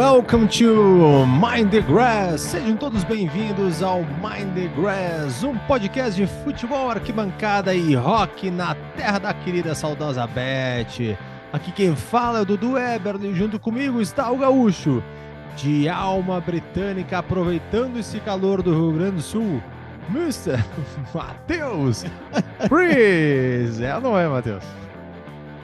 Welcome to Mind the Grass. Sejam todos bem-vindos ao Mind the Grass, um podcast de futebol, arquibancada e rock na terra da querida saudosa Beth. Aqui quem fala é o Dudu Eberle, junto comigo está o Gaúcho, de alma britânica, aproveitando esse calor do Rio Grande do Sul, Mr. Matheus Freeze. É não é, Matheus?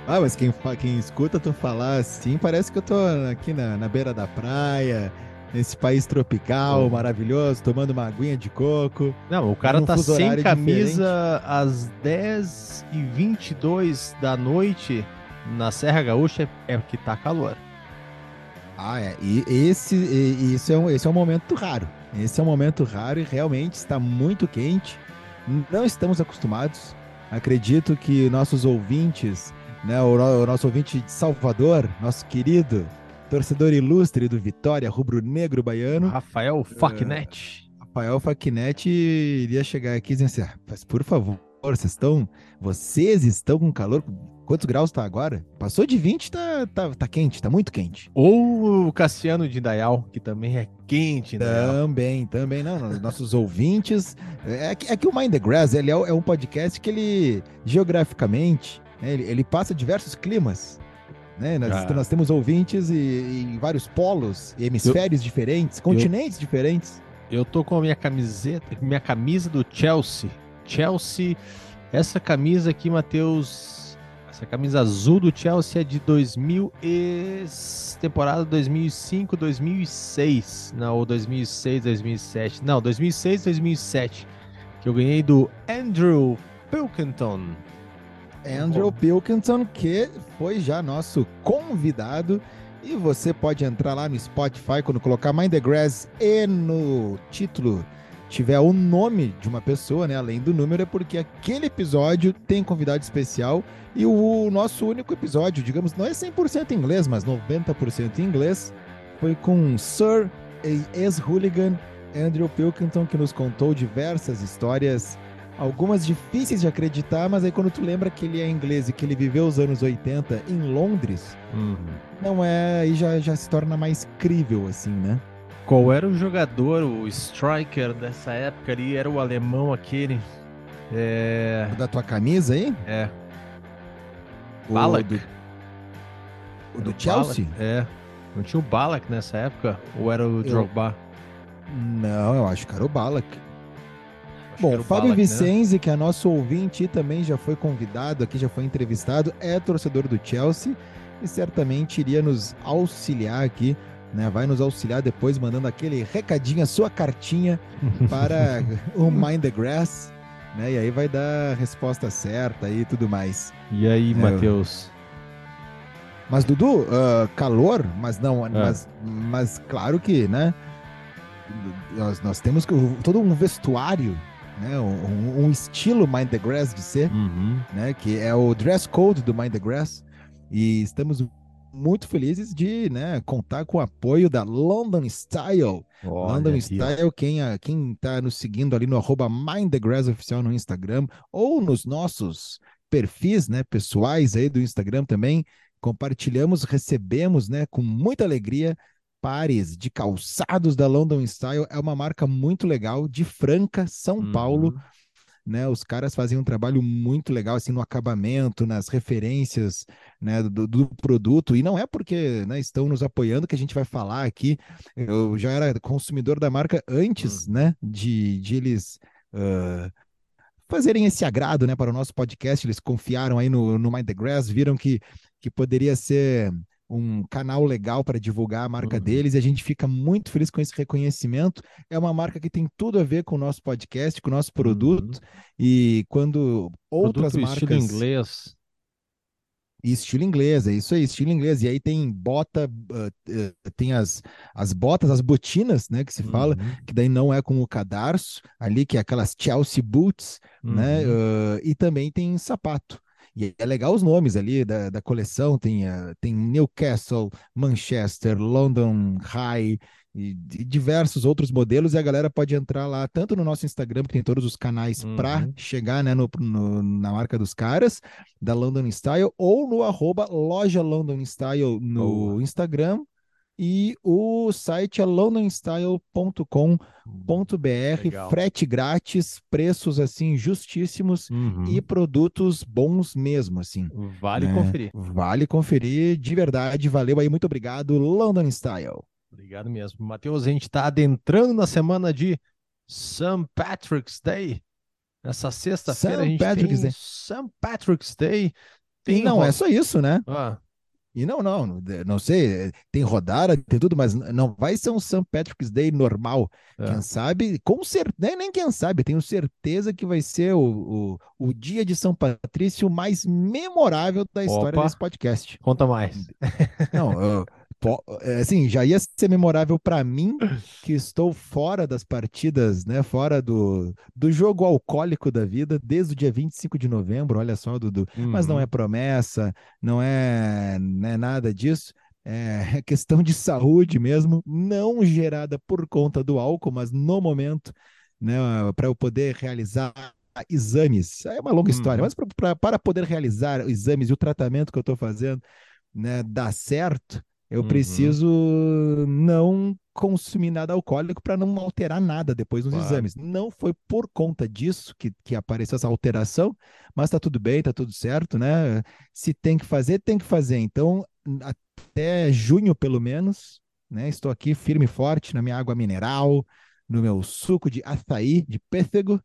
Ah, mas quem, quem escuta tu falar assim, parece que eu tô aqui na, na beira da praia, nesse país tropical, maravilhoso, tomando uma aguinha de coco. Não, o cara tá sem camisa diferente. às 10 e 22 da noite na Serra Gaúcha, é que tá calor. Ah, é. E esse, e, esse, é um, esse é um momento raro. Esse é um momento raro e realmente está muito quente. Não estamos acostumados. Acredito que nossos ouvintes né, o, o, nosso ouvinte de Salvador, nosso querido torcedor ilustre do Vitória, rubro-negro baiano. Rafael Facnet. Uh, Rafael Facnet iria chegar aqui dizendo assim, ah, mas por favor, vocês estão, vocês estão com calor, quantos graus está agora? Passou de 20, tá, tá, tá quente, tá muito quente. Ou o Cassiano de Dayal, que também é quente, né? Também, também, não, nossos ouvintes, é, é que o Mind the Grass, ele é, é um podcast que ele, geograficamente, né? Ele, ele, passa diversos climas. Né? Nós, ah. nós temos ouvintes em vários polos, hemisférios eu, diferentes, continentes eu, diferentes. Eu tô com a minha camiseta, minha camisa do Chelsea. Chelsea, essa camisa aqui, Matheus, essa camisa azul do Chelsea é de 2000 e... temporada 2005, 2006, não, ou 2006, 2007, não, 2006, 2007, que eu ganhei do Andrew Pilkington. Andrew Pilkington, que foi já nosso convidado. E você pode entrar lá no Spotify quando colocar Mind the Grass e no título tiver o nome de uma pessoa, né? Além do número, é porque aquele episódio tem convidado especial. E o nosso único episódio, digamos, não é 100% inglês, mas 90% em inglês, foi com Sir ex-hooligan Andrew Pilkington, que nos contou diversas histórias algumas difíceis de acreditar, mas aí quando tu lembra que ele é inglês e que ele viveu os anos 80 em Londres, uhum. não é, aí já, já se torna mais crível, assim, né? Qual era o jogador, o striker dessa época ali? Era o alemão aquele? É... O da tua camisa aí? É. O Balak. Do, o do Chelsea? Balak? É. Não tinha o Balak nessa época? Ou era o Drogba? Não, eu acho que era o Balak. Bom, Fábio né? Vicenzi, né? que é nosso ouvinte e também já foi convidado aqui, já foi entrevistado, é torcedor do Chelsea e certamente iria nos auxiliar aqui, né? Vai nos auxiliar depois mandando aquele recadinho, a sua cartinha para o Mind the Grass, né? E aí vai dar a resposta certa e tudo mais. E aí, é, Matheus? Mas, Dudu, uh, calor, mas não, é. mas, mas claro que, né? Nós, nós temos que, todo um vestuário né? Um, um, estilo Mind the Grass de ser, uhum. né? Que é o dress code do Mind the Grass. E estamos muito felizes de né, contar com o apoio da London Style. Olha London aqui, Style, quem, quem tá nos seguindo ali no arroba Mind the Grass oficial no Instagram ou nos nossos perfis né, pessoais aí do Instagram também, compartilhamos, recebemos né, com muita alegria pares de calçados da London Style. É uma marca muito legal, de Franca, São uhum. Paulo. Né, os caras fazem um trabalho muito legal assim no acabamento, nas referências né, do, do, produto, e não é porque né, estão nos apoiando que a gente vai falar aqui. Eu já era consumidor da marca antes uhum. né, de, de eles uh, fazerem esse agrado né, para o nosso podcast. Eles confiaram aí no, no Mind the Grass, viram que, que poderia ser um canal legal para divulgar a marca uhum. deles e a gente fica muito feliz com esse reconhecimento. É uma marca que tem tudo a ver com o nosso podcast, com o nosso produto. Uhum. E quando outras produto marcas. Estilo inglês. estilo inglês, é isso aí, estilo inglês. E aí tem bota, uh, tem as, as botas, as botinas, né, que se fala, uhum. que daí não é com o cadarço, ali, que é aquelas Chelsea Boots, né, uh, e também tem sapato. E é legal os nomes ali da, da coleção, tem, uh, tem Newcastle, Manchester, London High, e, diversos outros modelos, e a galera pode entrar lá, tanto no nosso Instagram, que tem todos os canais uhum. para chegar né, no, no, na marca dos caras, da London Style, ou no arroba loja London Style no Instagram, e o site é londonstyle.com.br, frete grátis, preços assim justíssimos Uhum. e produtos bons mesmo, assim. Vale né? conferir. Vale conferir, de verdade, valeu aí, muito obrigado, London Style. Obrigado mesmo. Matheus, a gente está adentrando na semana de St. Patrick's Day. Nessa sexta-feira a gente Patrick's tem Day. St. Patrick's Day. Tem não é só isso, né? Ah, E não, não, não- sei, tem rodada, tem tudo, mas não vai ser um St. Patrick's Day normal. é. Quem sabe, com certeza, nem quem sabe, tenho certeza que vai ser o, o, o dia de São Patrício mais memorável da história Opa. desse podcast. Conta mais. Não, eu- assim, já ia ser memorável para mim, que estou fora das partidas, né? Fora do, do jogo alcoólico da vida, desde o dia 25 de novembro, olha só, Dudu. Mas não é Uhum. promessa, não é, não é nada disso. É questão de saúde mesmo, não gerada por conta do álcool, mas no momento, né, para eu poder realizar exames. É uma longa história, Uhum. mas pra, pra- para poder realizar exames e o tratamento que eu estou fazendo, né, dar certo, eu Uhum. preciso não consumir nada alcoólico para não alterar nada depois nos Claro. exames. Não foi por conta disso que, que apareceu essa alteração, mas tá tudo bem, tá tudo certo, né? Se tem que fazer, tem que fazer. Então, até junho, pelo menos, né? Estou aqui firme e forte na minha água mineral, no meu suco de açaí, de pêssego,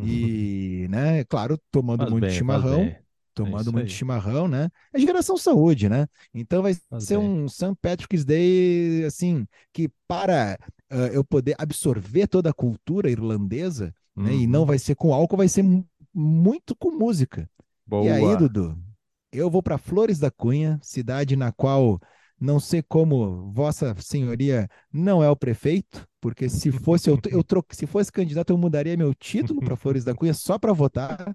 e, né, claro, tomando Faz muito bem, chimarrão. Tomando isso muito aí. chimarrão, né? É geração saúde, né? Então vai ser bem. um St. Patrick's Day, assim, que para ah, eu poder absorver toda a cultura irlandesa, né? E não Uhum. vai ser com álcool, vai ser mu- muito com música. E aí, Boa. Dudu, eu vou para Flores da Cunha, cidade na qual não sei como Vossa Senhoria não é o prefeito, porque se fosse eu, eu tro... se fosse candidato eu mudaria meu título para Flores da Cunha só para votar,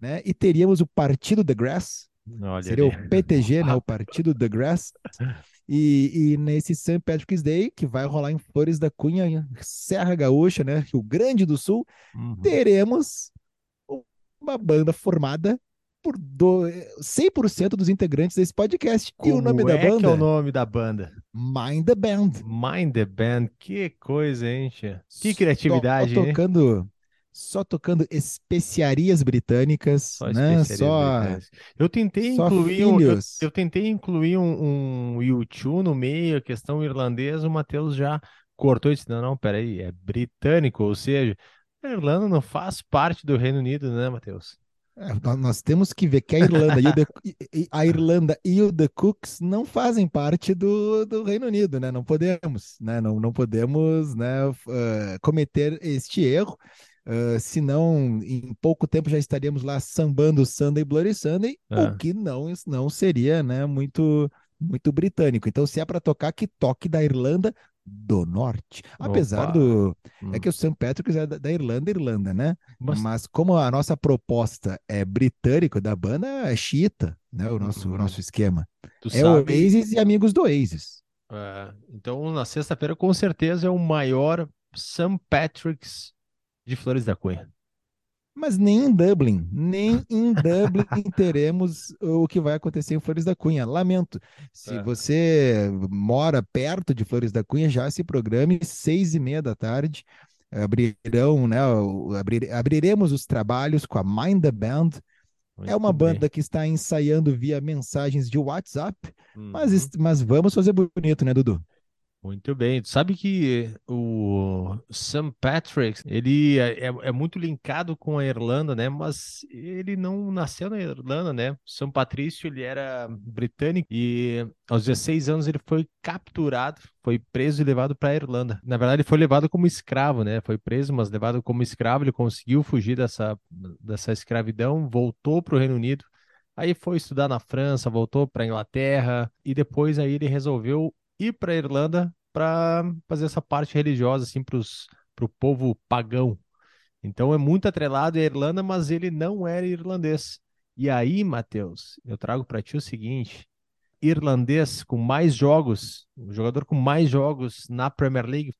né? E teríamos o Partido The Grass, Olha seria ali. o PTG, né? O Partido The Grass. E, e nesse St. Patrick's Day, que vai rolar em Flores da Cunha, Serra Gaúcha, né? Rio Grande do Sul, Uhum. teremos uma banda formada por do... 100% dos integrantes desse podcast. e o Como nome da é que é banda? o nome da banda? Mind the Band. Mind the Band. Que coisa, hein, tia? Que criatividade, hein? tocando, só tocando especiarias britânicas, Só né? especiarias Só britânicas. Eu tentei só incluir um, eu, eu tentei incluir um, um YouTube no meio, a questão irlandesa, o Matheus já cortou e disse, não, não, peraí, é britânico, ou seja, a Irlanda não faz parte do Reino Unido, né, Matheus? É, nó- nós temos que ver que a Irlanda e, o The, a Irlanda e o The Cooks não fazem parte do, do Reino Unido, né? Não podemos, né? Não, não podemos, né, eh, cometer este erro. Eh, senão, em pouco tempo já estaríamos lá sambando Sunday Bloody Sunday, É. o que não, não seria, né, muito, muito britânico. Então, se é para tocar, que toque da Irlanda do Norte. Apesar Opa. do. Hum. É que o St. Patrick's é da, da Irlanda, Irlanda, né? Mas- Mas como a nossa proposta é britânico da banda, é xiita, né? O nosso, o Uhum. nosso esquema. Tu É sabe, Oasis e amigos do Oasis. é, então na sexta-feira com certeza é o maior St. Patrick's de Flores da Cunha. Mas nem em Dublin, nem em Dublin teremos o que vai acontecer em Flores da Cunha. Lamento. Se É. você mora perto de Flores da Cunha, já se programe, seis e meia da tarde. Abrirão, né? abrir- abriremos os trabalhos com a Mind the Band. É uma Muito bem. banda que está ensaiando via mensagens de WhatsApp, mas, Uhum. est- mas vamos fazer bonito, né, Dudu? Muito bem. Tu sabe que o St. Patrick's, ele é, é- é muito linkado com a Irlanda, né? Mas ele não nasceu na Irlanda, né? São Patrício, ele era britânico e aos 16 anos ele foi capturado, foi preso e levado para a Irlanda. Na verdade, ele foi levado como escravo, né? Foi preso, mas levado como escravo, ele conseguiu fugir dessa, dessa escravidão, voltou para o Reino Unido. Aí foi estudar na França, voltou para a Inglaterra e depois aí ele resolveu ir para a Irlanda para fazer essa parte religiosa assim para o povo pagão. Então é muito atrelado à Irlanda, mas ele não era irlandês. E aí, Matheus, eu trago para ti o seguinte: irlandês com mais jogos, o jogador com mais jogos na Premier League,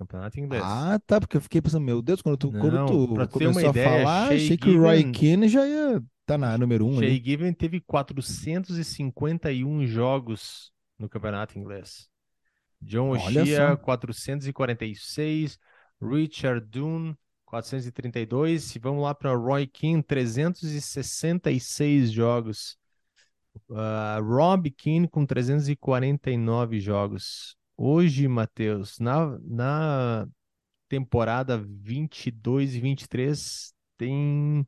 campeonato inglês. Ah, tá, porque eu fiquei pensando, meu Deus, quando tu, quando Não, pra tu começou a ideia, falar, Shea achei que o Roy Keane já ia estar na número um Shea. Given teve 451 jogos no campeonato inglês. John O'Shea, 446. Richard Dunn, 432. E vamos lá para Roy Keane, 366 jogos. Uh, Rob Keane com 349 jogos. Hoje, Matheus, na, na temporada 22 e 23, tem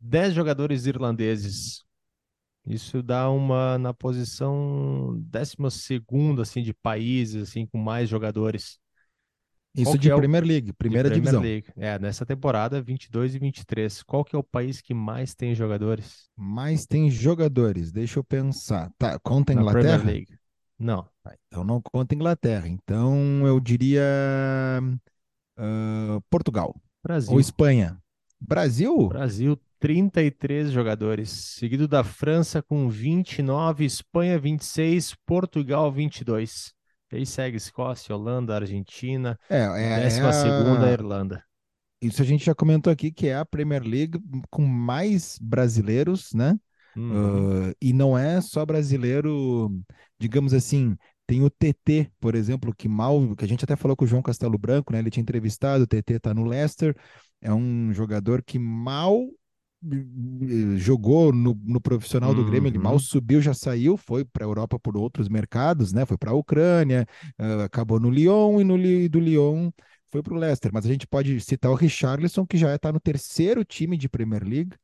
10 jogadores irlandeses. Isso dá uma na posição 12 assim de países assim com mais jogadores. Isso de é Premier League, primeira Premier divisão. League. É, nessa temporada 22 e 23. Qual que é o país que mais tem jogadores? Mais tem jogadores, deixa eu pensar. Tá, conta a Inglaterra? Premier League. Não. Tá, então não conta a Inglaterra. Então eu diria uh, Portugal. Brasil. Ou Espanha. Brasil? Brasil, 33 jogadores, seguido da França com 29, Espanha 26, Portugal 22. E aí segue Escócia, Holanda, Argentina, É, é, décima é segunda a- Irlanda. Isso a gente já comentou aqui que é a Premier League com mais brasileiros, né? Uh, e não é só brasileiro, digamos assim, tem o TT, por exemplo, que mal, que a gente até falou com o João Castelo Branco, né? Ele tinha entrevistado, o TT tá no Leicester, é um jogador que mal jogou no, no profissional do Grêmio, ele mal Uhum. subiu, já saiu, foi para a Europa por outros mercados, né? Foi para a Ucrânia, ah, acabou no Lyon e no do Lyon foi para o Leicester. Mas a gente pode citar o Richarlison, que já está no terceiro time de Premier League.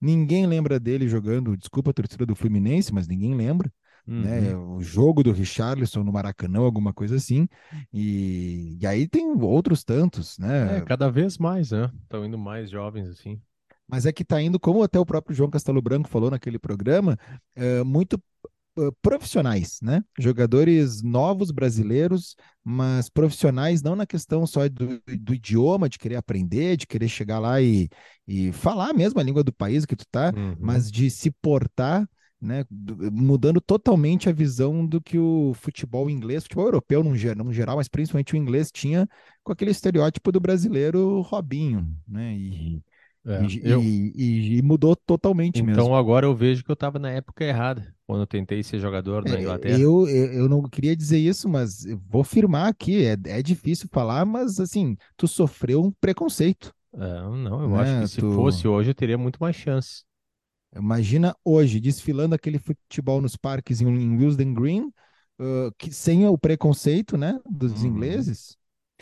Ninguém lembra dele jogando, desculpa a torcida do Fluminense, mas ninguém lembra, né? Uhum. O jogo do Richarlison no Maracanã, alguma coisa assim. E, e aí tem outros tantos, né? É, cada vez mais, né? Estão indo mais jovens assim. Mas é que está indo, como até o próprio João Castelo Branco falou naquele programa, é, muito eh, profissionais, né? Jogadores novos brasileiros, mas profissionais não na questão só do, do idioma, de querer aprender, de querer chegar lá e, e falar mesmo a língua do país que tu tá, Uhum. mas de se portar, né? do- Mudando totalmente a visão do que o futebol inglês, futebol europeu num, num geral, mas principalmente o inglês tinha com aquele estereótipo do brasileiro Robinho, né? E, É, e, eu- e- e- mudou totalmente mesmo. Então agora eu vejo que eu estava na época errada, quando eu tentei ser jogador na É, Inglaterra. Eu, eu, não queria dizer isso, mas vou afirmar aqui. É, é difícil falar, mas assim, tu sofreu um preconceito. É, não, eu Né, acho que se tu- fosse hoje eu teria muito mais chance. Imagina hoje, desfilando aquele futebol nos parques em, em Willesden Green, ah, que, sem o preconceito, né, dos Uhum. ingleses.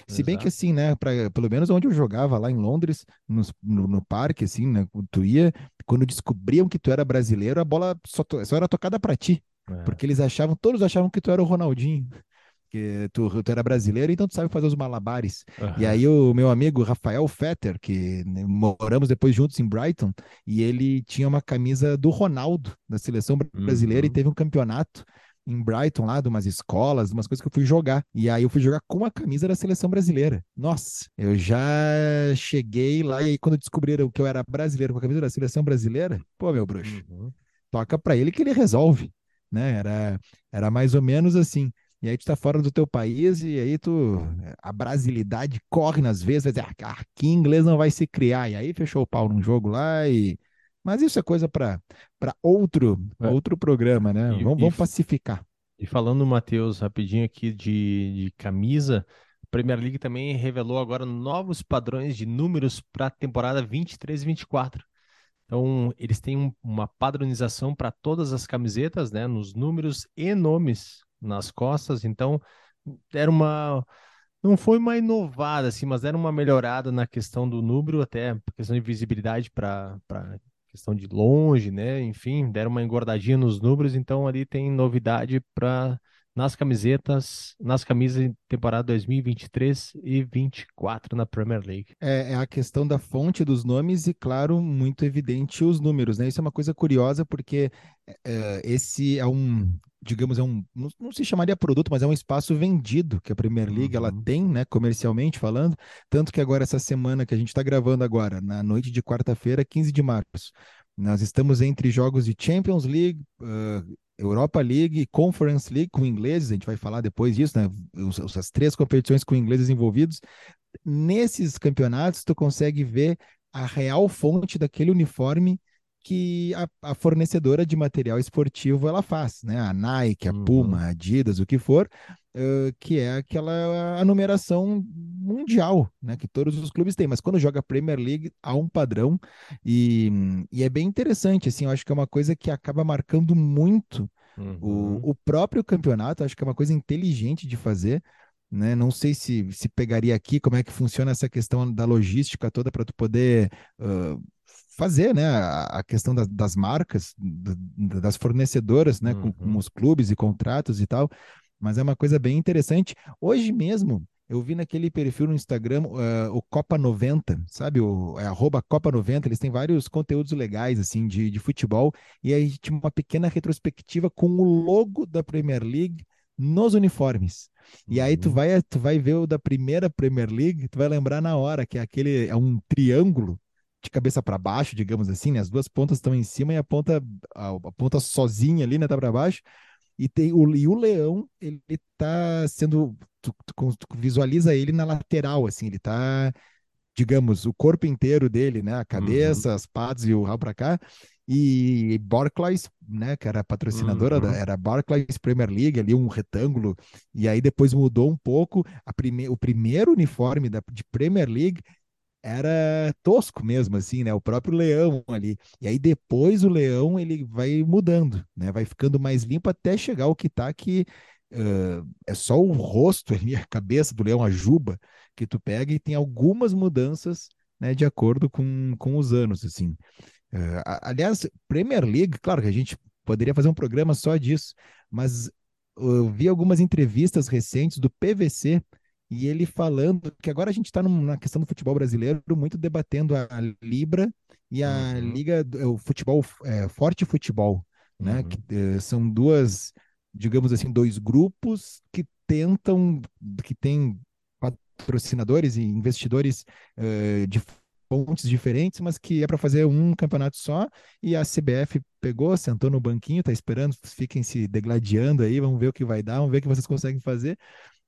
Se bem que assim, né, pra, pelo menos onde eu jogava lá em Londres, nos- no, no parque, assim, né, tu ia, quando descobriam que tu era brasileiro, a bola só, só era tocada pra ti. É. Porque eles achavam, todos achavam que tu era o Ronaldinho, que tu, tu era brasileiro, então tu sabe fazer os malabares. E Aham. aí o meu amigo Rafael Fetter, que né, moramos depois juntos em Brighton, e ele tinha uma camisa do Ronaldo, da seleção brasileira, e Uhum. teve um campeonato em Brighton lá, de umas escolas, de umas coisas que eu fui jogar. E aí eu fui jogar com a camisa da seleção brasileira. Nossa, eu já cheguei lá, e aí quando descobriram que eu era brasileiro com a camisa da seleção brasileira, pô, meu bruxo, Uhum. toca pra ele que ele resolve, né? Era, era mais ou menos assim. E aí tu tá fora do teu país e aí tu a brasilidade corre nas vezes, vai dizer, "Ah, aqui inglês não vai se criar. E aí fechou o pau num jogo lá e mas isso é coisa para para outro É. outro programa, né? E- vamos, e vamos pacificar. E falando, Matheus, rapidinho aqui de, de camisa, a Premier League também revelou agora novos padrões de números para a temporada 23 e 24. Então, eles têm um- uma padronização para todas as camisetas, né, nos números e nomes nas costas. Então, era uma. Não foi uma inovada, assim, mas era uma melhorada na questão do número, até questão de visibilidade para questão de longe, né? Enfim, deram uma engordadinha nos números, então ali tem novidade para nas camisetas, nas camisas de temporada 2023 e 24 na Premier League. É, é a questão da fonte dos nomes e, claro, muito evidente os números, né? Isso é uma coisa curiosa porque é, esse é um, digamos, é um, não, não se chamaria produto, mas é um espaço vendido que a Premier League ela Uhum. tem, né, comercialmente falando. Tanto que agora, essa semana que a gente está gravando agora, na noite de quarta-feira, 15 de março, nós estamos entre jogos de Champions League, ah, Europa League e Conference League com ingleses, a gente vai falar depois disso, né? As três competições com ingleses envolvidos. Nesses campeonatos, tu consegue ver a real fonte daquele uniforme que a, a, fornecedora de material esportivo ela faz, né? A Nike, a Puma, uhum. a Adidas, o que for, uh, que é aquela a numeração mundial, né? Que todos os clubes têm. Mas quando joga Premier League há um padrão e, e é bem interessante, assim. Eu acho que é uma coisa que acaba marcando muito uhum. o, o próprio campeonato. Acho que é uma coisa inteligente de fazer. Né? Não sei se, se pegaria aqui como é que funciona essa questão da logística toda para tu poder uh, fazer, né, a, questão das, das marcas, das fornecedoras, né, uhum. com, com, os clubes e contratos e tal, mas é uma coisa bem interessante. Hoje mesmo, eu vi naquele perfil no Instagram, uh, o Copa 90, sabe? O é, arroba Copa 90, eles têm vários conteúdos legais, assim, de, de futebol, e aí tinha uma pequena retrospectiva com o logo da Premier League nos uniformes. E aí tu uhum. vai, tu vai ver o da primeira Premier League, tu vai lembrar na hora que é aquele é um triângulo de cabeça para baixo, digamos assim, né? As duas pontas estão em cima e a ponta a, a ponta sozinha ali, né, tá para baixo. E tem o e o leão, ele tá sendo tu, tu, tu, visualiza ele na lateral assim, ele tá digamos, o corpo inteiro dele, né, a cabeça, uhum. as patas e o rabo para cá. E Barclays, né, que era patrocinadora, uhum. da, era Barclays Premier League, ali um retângulo, e aí depois mudou um pouco. A prime o primeiro uniforme da, de Premier League era tosco mesmo, assim, né? O próprio leão ali. E aí depois o leão ele vai mudando, né? Vai ficando mais limpo até chegar ao que tá aqui. Uh, é só o rosto ali, a cabeça do leão, a juba, que tu pega e tem algumas mudanças, né? De acordo com, com os anos, assim. Uh, aliás, Premier League, claro que a gente poderia fazer um programa só disso, mas eu vi algumas entrevistas recentes do PVC, e ele falando que agora a gente está na questão do futebol brasileiro muito debatendo a Libra e a uhum. Liga, o futebol, é, Forte Futebol, né? Uhum. Que é, são duas, digamos assim, dois grupos que tentam, que têm patrocinadores e investidores uh, de fontes diferentes, mas que é para fazer um campeonato só, e a CBF pegou, sentou no banquinho, tá esperando, fiquem se degladiando aí, vamos ver o que vai dar, vamos ver o que vocês conseguem fazer.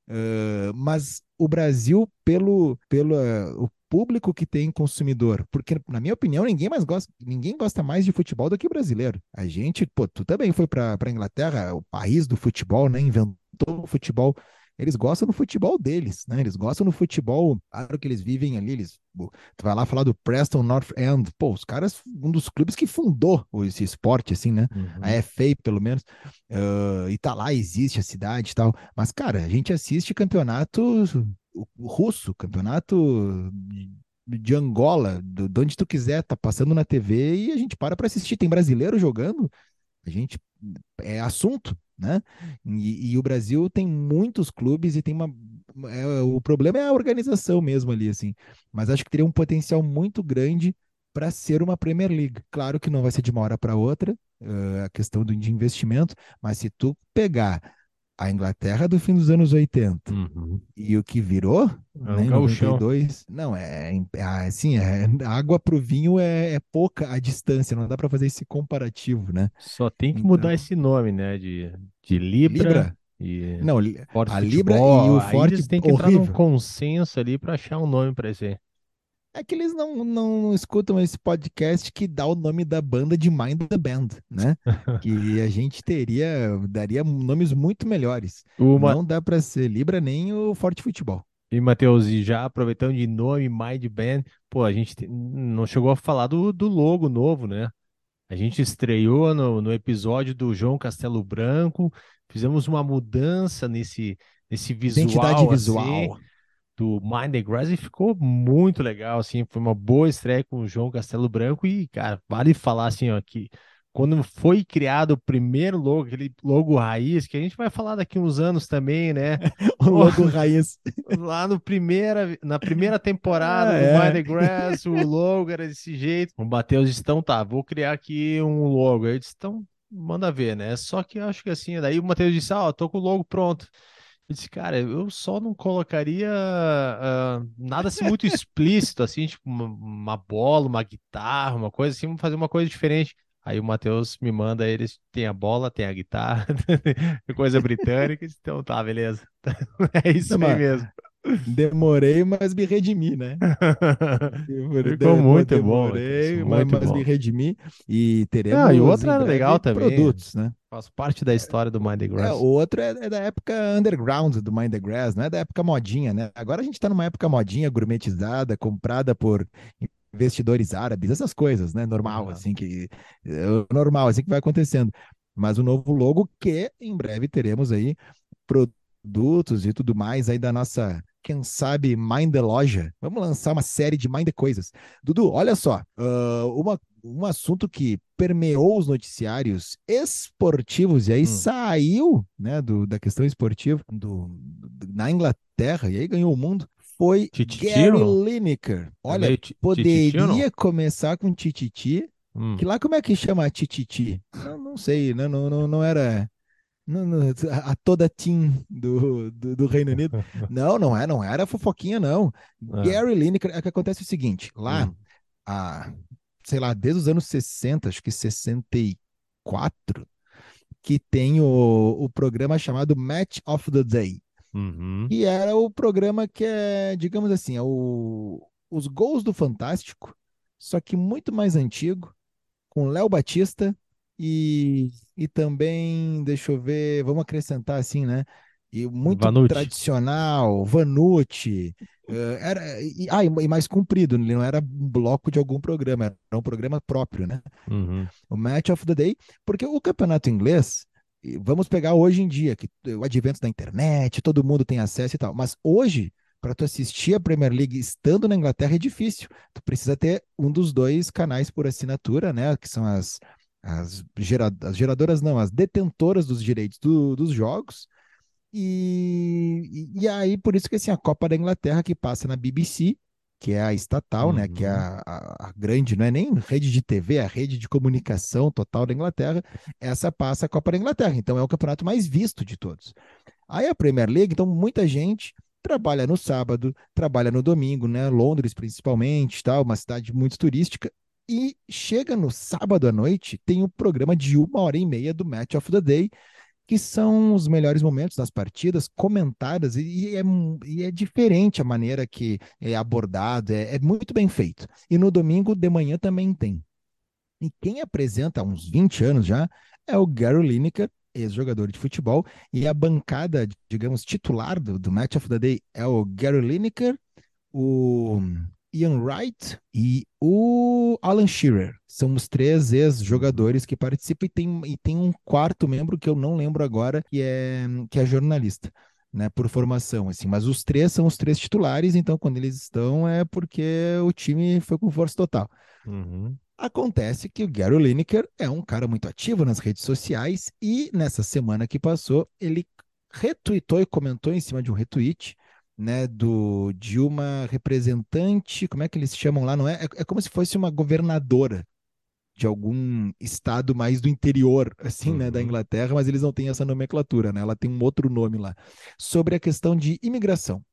Uh, mas o Brasil, pelo, pelo uh, o público que tem consumidor, porque, na minha opinião, ninguém mais gosta, ninguém gosta mais de futebol do que brasileiro. A gente, pô, tu também foi para Inglaterra, o país do futebol, né? Inventou o futebol eles gostam do futebol deles, né? Eles gostam do futebol, claro que eles vivem ali, eles, tu vai lá falar do Preston North End, pô, os caras, um dos clubes que fundou esse esporte, assim, né? Uhum. A FA, pelo menos, uh, e tá lá, existe a cidade e tal, mas, cara, a gente assiste campeonato russo, campeonato de Angola, de onde tu quiser, tá passando na TV e a gente para para assistir, tem brasileiro jogando, a gente, é assunto, né? E, e, o Brasil tem muitos clubes e tem uma. É, o problema é a organização mesmo ali, assim. Mas acho que teria um potencial muito grande para ser uma Premier League. Claro que não vai ser de uma hora para outra, uh, a questão do, de investimento, mas se tu pegar a Inglaterra do fim dos anos 80 uhum. e o que virou, é né, em 92, não, é, é assim, é, água para o vinho é, é, pouca a distância, não dá para fazer esse comparativo, né? Só tem que então, mudar esse nome, né, de, de Libra, Libra? E não, a Libra e o Forte tem que horrível. entrar num consenso ali para achar um nome para esse é que eles não, não escutam esse podcast que dá o nome da banda de Mind the Band, né? que a gente teria, daria nomes muito melhores. Uma... Não dá para ser Libra nem o Forte Futebol. E, Matheus, e já aproveitando de nome Mind Band, pô, a gente não chegou a falar do, do logo novo, né? A gente estreou no, no episódio do João Castelo Branco, fizemos uma mudança nesse, nesse visual. Identidade visual. Do Mind the Grass e ficou muito legal, assim, foi uma boa estreia com o João Castelo Branco e, cara, vale falar assim, ó, que quando foi criado o primeiro logo, aquele logo raiz, que a gente vai falar daqui uns anos também, né? o logo raiz. Lá no primeira, na primeira temporada ah, do é. Mind the Grass, o logo era desse jeito. O Matheus disse, então tá, vou criar aqui um logo. Eu disse, então, manda ver, né? Só que eu acho que assim, daí o Matheus disse, ah, ó, tô com o logo pronto. Eu disse, cara, eu só não colocaria uh, nada assim muito explícito, assim, tipo uma, uma, bola, uma guitarra, uma coisa assim, fazer uma coisa diferente. Aí o Matheus me manda, eles tem a bola, tem a guitarra, coisa britânica, então tá, beleza. É isso não, aí mesmo. Demorei, mas me redimi, né? Ficou muito bom. Demorei, mas bom. me redimi. E teremos. Ah, e o outro em era breve legal também. Produtos, né? Faz parte da história do Mind the É, Grass. o outro é, é da época underground do Mind the Grass, não é da época modinha, né? Agora a gente tá numa época modinha, gourmetizada, comprada por investidores árabes, essas coisas, né? Normal, Uhum. assim, que. é normal, assim que vai acontecendo. Mas o novo logo que em breve teremos aí produtos e tudo mais aí da nossa, quem sabe, Mind the Loja. Vamos lançar uma série de Mind the Coisas. Dudu, olha só, ah, uma, um assunto que permeou os noticiários esportivos e aí Hum. saiu, né, do, da questão esportiva do, do- na Inglaterra e aí ganhou o mundo, foi Gary? Lineker. É Olha, poderia começar com Tititi, Hum. que lá como é que chama Tititi? Não, não sei, né? não, não, não era não, não, a toda team do, do, do Reino Unido. Não, não é, não era fofoquinha, não. Ah. Gary Lineker, é que acontece o seguinte, lá, Hum. a, sei lá, desde os anos 60, acho que 64, que tem o, o programa chamado Match of the Day, Uhum. que era o programa que é, digamos assim, é o, os gols do Fantástico, só que muito mais antigo, com Léo Batista e, e também, deixa eu ver, vamos acrescentar assim, né? E muito Vanucci. tradicional, Vanucci, eh, era, e, ah, e mais comprido, ele não era um bloco de algum programa, era um programa próprio, né? Uhum. o Match of the Day, porque o campeonato inglês, vamos pegar hoje em dia, que o advento da internet, todo mundo tem acesso e tal, mas hoje, para tu assistir a Premier League estando na Inglaterra é difícil. Tu precisa ter um dos dois canais por assinatura, né, que são as, as, gera- as geradoras, não, as detentoras dos direitos do- dos jogos. E, e, aí, por isso que assim, a Copa da Inglaterra que passa na BBC, que é a estatal, né? Que é Uhum. a, a- a grande, não é nem rede de TV, é a rede de comunicação total da Inglaterra. Essa passa a Copa da Inglaterra, então é o campeonato mais visto de todos. Aí a Premier League, então muita gente trabalha no sábado, trabalha no domingo, né? Londres principalmente, tal, uma cidade muito turística. E chega no sábado à noite, tem o programa de uma hora e meia do Match of the Day, que são os melhores momentos das partidas, comentadas, e, é, e é diferente a maneira que é abordado, é, é muito bem feito. E no domingo de manhã também tem. E quem apresenta há uns 20 anos já é o Gary Lineker, ex-jogador de futebol, e a bancada, digamos, titular do, do Match of the Day é o Gary Lineker, o Ian Wright e o Alan Shearer. São os três ex-jogadores que participam e tem, e tem um quarto membro que eu não lembro agora, que é, que é jornalista. Né, por formação, assim, mas os três são os três titulares, então quando eles estão é porque o time foi com força total. Uhum. Acontece que o Gary Lineker é um cara muito ativo nas redes sociais e nessa semana que passou, ele retweetou e comentou em cima de um retweet, né, do, de uma representante, como é que eles chamam lá? Não é, é, é como se fosse uma governadora de algum estado mais do interior, assim, né, da Uhum. Inglaterra, mas eles não têm essa nomenclatura, né? Ela tem um outro nome lá, sobre a questão de imigração.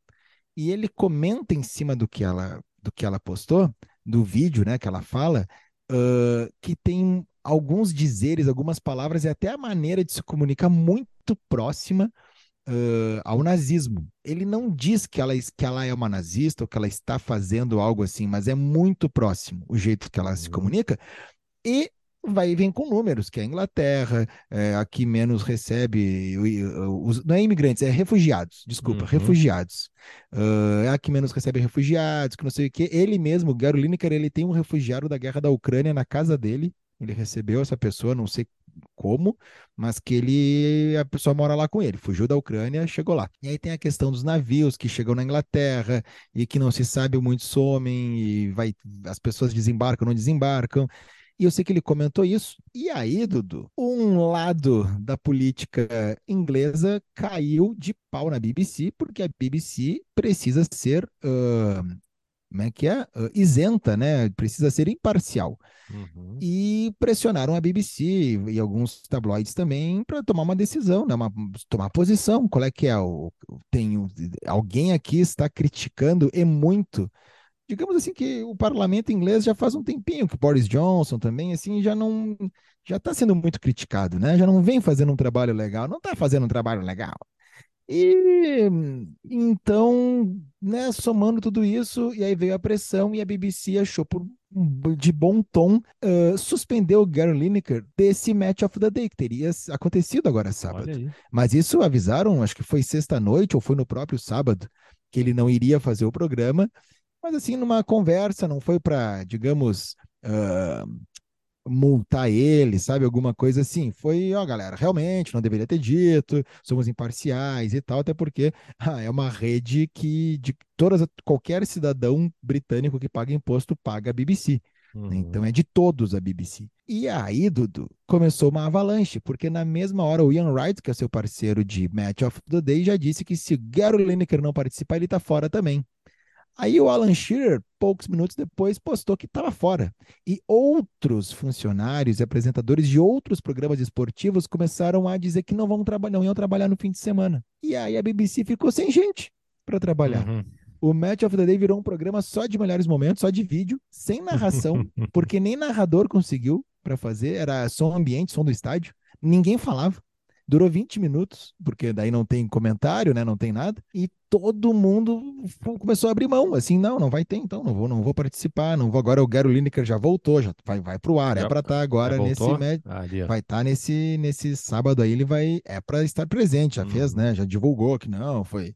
E ele comenta em cima do que ela, do que ela postou, do vídeo, né, que ela fala, ah, que tem alguns dizeres, algumas palavras e até a maneira de se comunicar muito próxima ah, ao nazismo. Ele não diz que ela, que ela é uma nazista ou que ela está fazendo algo assim, mas é muito próximo o jeito que ela se Uhum. comunica e vai vem com números, que é a Inglaterra, é, a que menos recebe, os- não é imigrantes, é refugiados, desculpa, Uhum. refugiados. Ah, é a que menos recebe refugiados, que não sei o quê. Ele mesmo, o Gary Lineker, ele tem um refugiado da guerra da Ucrânia na casa dele, ele recebeu essa pessoa, não sei como, mas que ele, a pessoa mora lá com ele, fugiu da Ucrânia, chegou lá. E aí tem a questão dos navios que chegam na Inglaterra e que não se sabe muito somem e vai, as pessoas desembarcam, não desembarcam. E eu sei que ele comentou isso. E aí, Dudu, um lado da política inglesa caiu de pau na BBC, porque a BBC precisa ser, ah, como é que é? Isenta, né? Precisa ser imparcial. Uhum. E pressionaram a BBC e alguns tabloides também para tomar uma decisão, né? uma, tomar posição. Qual é que é? O, tem, alguém aqui está criticando e muito digamos assim que o parlamento inglês já faz um tempinho que Boris Johnson também assim já não já está sendo muito criticado, né? Já não vem fazendo um trabalho legal, não está fazendo um trabalho legal. E então, né, somando tudo isso, e aí veio a pressão e a BBC achou por de bom tom uh, suspendeu o Gary Lineker desse Match of the Day, que teria acontecido agora sábado. Mas isso avisaram, acho que foi sexta-noite ou foi no próprio sábado, que ele não iria fazer o programa. Mas assim, numa conversa, não foi para, digamos, uh, multar ele, sabe? Alguma coisa assim. Foi, ó, galera, realmente não deveria ter dito, somos imparciais e tal, até porque ah, é uma rede que de todas, qualquer cidadão britânico que paga imposto paga a BBC. Né? Uhum. Então é de todos a BBC. E aí, Dudu, começou uma avalanche, porque na mesma hora o Ian Wright, que é seu parceiro de Match of the Day, já disse que se o Gary Lineker não participar, ele tá fora também. Aí o Alan Shearer, poucos minutos depois, postou que estava fora. E outros funcionários e apresentadores de outros programas esportivos começaram a dizer que não vão trabalhar, não iam trabalhar no fim de semana. E aí a BBC ficou sem gente para trabalhar. Uhum. O Match of the Day virou um programa só de melhores momentos, só de vídeo, sem narração, porque nem narrador conseguiu para fazer, era som ambiente, som do estádio. Ninguém falava. Durou 20 minutos, porque daí não tem comentário, né? Não tem nada. E todo mundo começou a abrir mão, assim, não, não vai ter, então, não vou, não vou participar, não vou. Agora o Garo Lineker já voltou, já vai, vai pro ar, é já, é para estar tá agora nesse ah, vai estar tá nesse nesse sábado aí, ele vai é para estar presente, já fez, uhum. né? Já divulgou que não, foi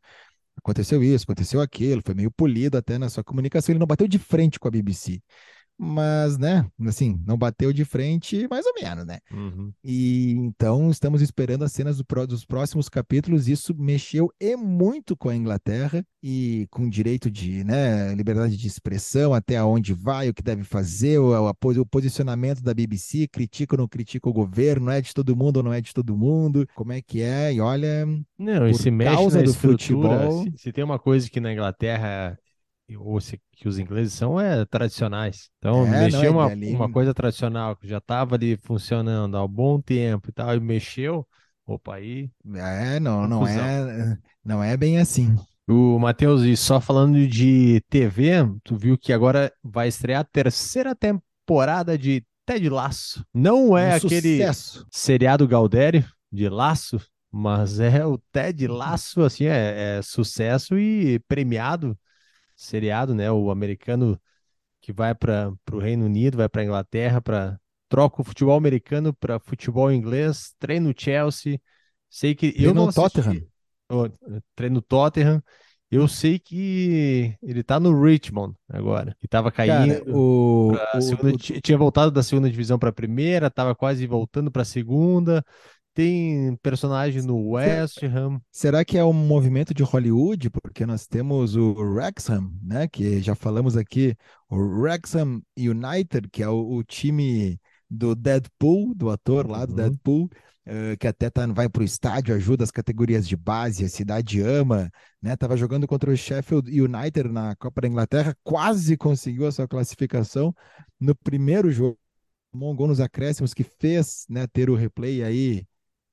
aconteceu isso, aconteceu aquilo, foi meio polido até na sua comunicação, ele não bateu de frente com a BBC mas, né, assim, não bateu de frente, mais ou menos, né? Uhum. E então estamos esperando as cenas do, dos próximos capítulos. Isso mexeu e muito com a Inglaterra e com direito de, né, liberdade de expressão, até onde vai, o que deve fazer, o, o, posicionamento da BBC, critica ou não critica o governo, é de todo mundo ou não é de todo mundo, como é que é? E olha, não, por causa do futebol, se, se tem uma coisa que na Inglaterra ou se, que os ingleses são é tradicionais. Então, é, mexeu é uma, uma coisa tradicional que já estava ali funcionando há um bom tempo e tal, e mexeu, opa, aí. É, não, não é, não é bem assim. O Matheus, e só falando de TV, tu viu que agora vai estrear a terceira temporada de Ted Laço. Não é um aquele sucesso. seriado Galdério de Laço, mas é o Ted Laço, assim, é, é sucesso e premiado seriado, né? O americano que vai para o Reino Unido, vai para a Inglaterra, para troca o futebol americano para futebol inglês, treino no Chelsea. Sei que treino eu não assisti, Tottenham. Oh, treino Tottenham. Eu sei que ele tá no Richmond agora, que tava caindo. Cara, o, o, segunda, o, tinha voltado da segunda divisão para a primeira, tava quase voltando para a segunda tem personagem no West Ham. Será que é um movimento de Hollywood? Porque nós temos o Wrexham, né? Que já falamos aqui, o Wrexham United, que é o, o time do Deadpool, do ator lá do uhum. Deadpool, uh, que até tá, vai para o estádio, ajuda as categorias de base, a cidade ama, né? Tava jogando contra o Sheffield United na Copa da Inglaterra, quase conseguiu a sua classificação no primeiro jogo. Um gol nos acréscimos que fez né, ter o replay aí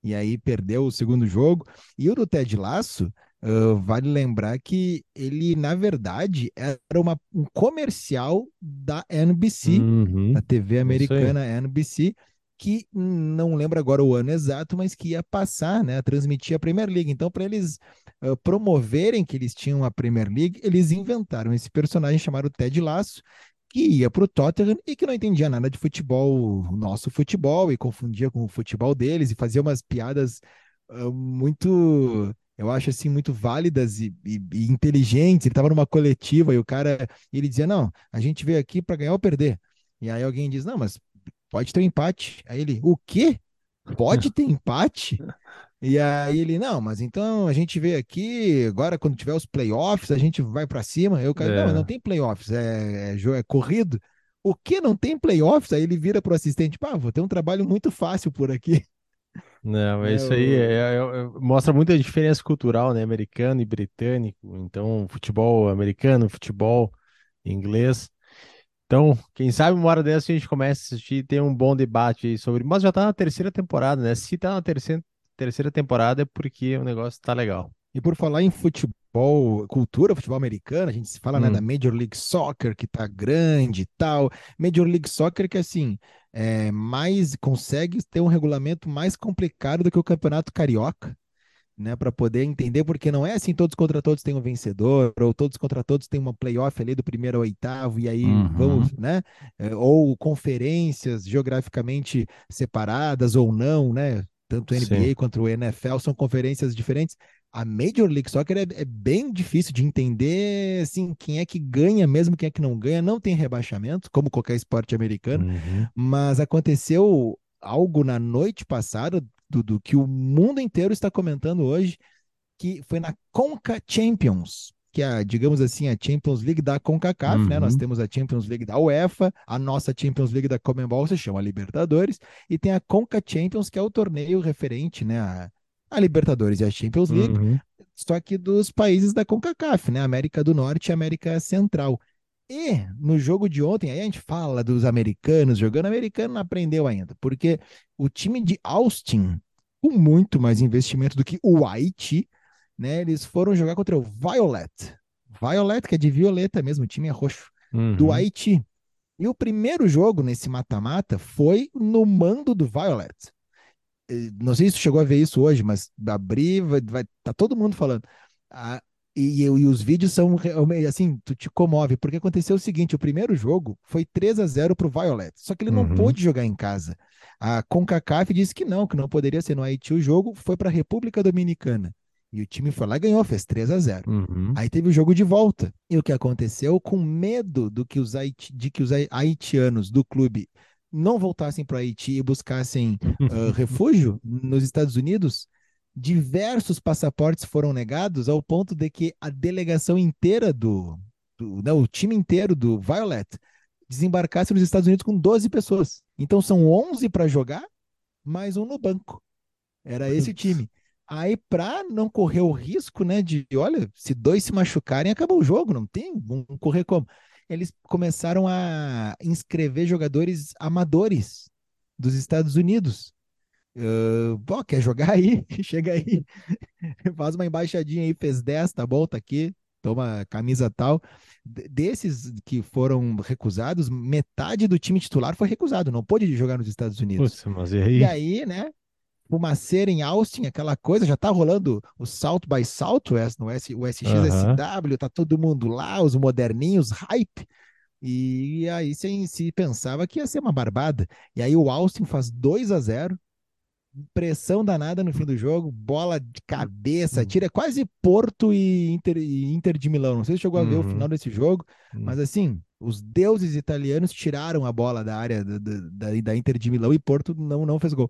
e aí perdeu o segundo jogo. E o do Ted Lasso, uh, vale lembrar que ele, na verdade, era uma, um comercial da NBC, uhum, da TV americana NBC, que não lembro agora o ano exato, mas que ia passar, né, a transmitir a Premier League. Então, para eles uh, promoverem que eles tinham a Premier League, eles inventaram esse personagem chamado Ted Lasso, que ia para o Tottenham e que não entendia nada de futebol, nosso futebol, e confundia com o futebol deles e fazia umas piadas uh, muito, eu acho assim, muito válidas e, e, e inteligentes. Ele estava numa coletiva e o cara, ele dizia: Não, a gente veio aqui para ganhar ou perder. E aí alguém diz: Não, mas pode ter um empate. Aí ele: O quê? Pode ter empate? E aí ele, não, mas então a gente vê aqui, agora quando tiver os playoffs, a gente vai para cima. Eu, cara, é. não, não tem playoffs, é, é, é corrido. O que não tem playoffs? Aí ele vira pro assistente, pá, vou ter um trabalho muito fácil por aqui. Não, é, isso aí é, é, é, mostra muita diferença cultural, né? Americano e britânico. Então, futebol americano, futebol inglês. Então, quem sabe uma hora dessa a gente começa a assistir e tem um bom debate aí sobre. Mas já tá na terceira temporada, né? Se tá na terceira, terceira temporada é porque o negócio tá legal. E por falar em futebol, cultura, futebol americano, a gente se fala hum. né, da Major League Soccer, que tá grande e tal. Major League Soccer que, assim, é mais consegue ter um regulamento mais complicado do que o Campeonato Carioca. né, para poder entender, porque não é assim todos contra todos tem um vencedor, ou todos contra todos tem uma playoff ali do primeiro ao oitavo, e aí Uhum. vamos, né, é, ou conferências geograficamente separadas ou não, né, tanto o NBA Sim. quanto o NFL são conferências diferentes. A Major League Soccer é, é bem difícil de entender, assim, quem é que ganha mesmo, quem é que não ganha, não tem rebaixamento, como qualquer esporte americano, Uhum. mas aconteceu algo na noite passada, do que o mundo inteiro está comentando hoje, que foi na Conca Champions, que é, digamos assim, a Champions League da CONCACAF, Uhum. né? Nós temos a Champions League da UEFA, a nossa Champions League da Comembol se chama Libertadores, e tem a Conca Champions, que é o torneio referente, né, a, a Libertadores e a Champions League, Uhum. só que dos países da CONCACAF, né? América do Norte e América Central. E no jogo de ontem, aí a gente fala dos americanos jogando, americano não aprendeu ainda, porque o time de Austin, com muito mais investimento do que o Haiti, né? Eles foram jogar contra o Violet. Violet, que é de violeta mesmo, o time é roxo, do Uhum. Haiti. E o primeiro jogo nesse mata-mata foi no mando do Violet. Não sei se tu chegou a ver isso hoje, mas abrir, vai, vai, tá todo mundo falando. Ah, e, e os vídeos são realmente assim, tu te comove, porque aconteceu o seguinte: o primeiro jogo foi 3 a 0 pro Violet, só que ele não Uhum. pôde jogar em casa. A CONCACAF disse que não, que não poderia ser no Haiti o jogo, foi para a República Dominicana. E o time foi lá e ganhou, fez 3 a 0 Uhum. Aí teve o jogo de volta. E o que aconteceu? Com medo do que os haiti- de que os hai- haitianos do clube não voltassem para o Haiti e buscassem ah, refúgio nos Estados Unidos, diversos passaportes foram negados ao ponto de que a delegação inteira do, do não, o time inteiro do Violet desembarcasse nos Estados Unidos com 12 pessoas. Então são 11 para jogar, mais um no banco. Era esse o time. Aí, para não correr o risco, né, de, olha, se dois se machucarem, acabou o jogo, não tem, vão correr como? Eles começaram a inscrever jogadores amadores dos Estados Unidos. Uh, pô, quer jogar aí? Chega aí, faz uma embaixadinha aí, fez 10, tá bom, tá aqui, toma camisa tal. Desses que foram recusados, metade do time titular foi recusado, não pôde jogar nos Estados Unidos. Putz, mas e aí? E aí, né? Fumaceira em Austin, aquela coisa, já tá rolando o South by Southwest no S, o SXSW, tá todo mundo lá, os moderninhos, hype. E aí se, se pensava que ia ser uma barbada. E aí o Austin faz 2 a 0 pressão danada no fim do jogo, bola de cabeça, tira quase Porto e Inter, e Inter de Milão. Não sei se chegou a ver o Uhum. final desse jogo, Hum. mas assim, os deuses italianos tiraram a bola da área da, da, da- da Inter de Milão e Porto não, não fez gol.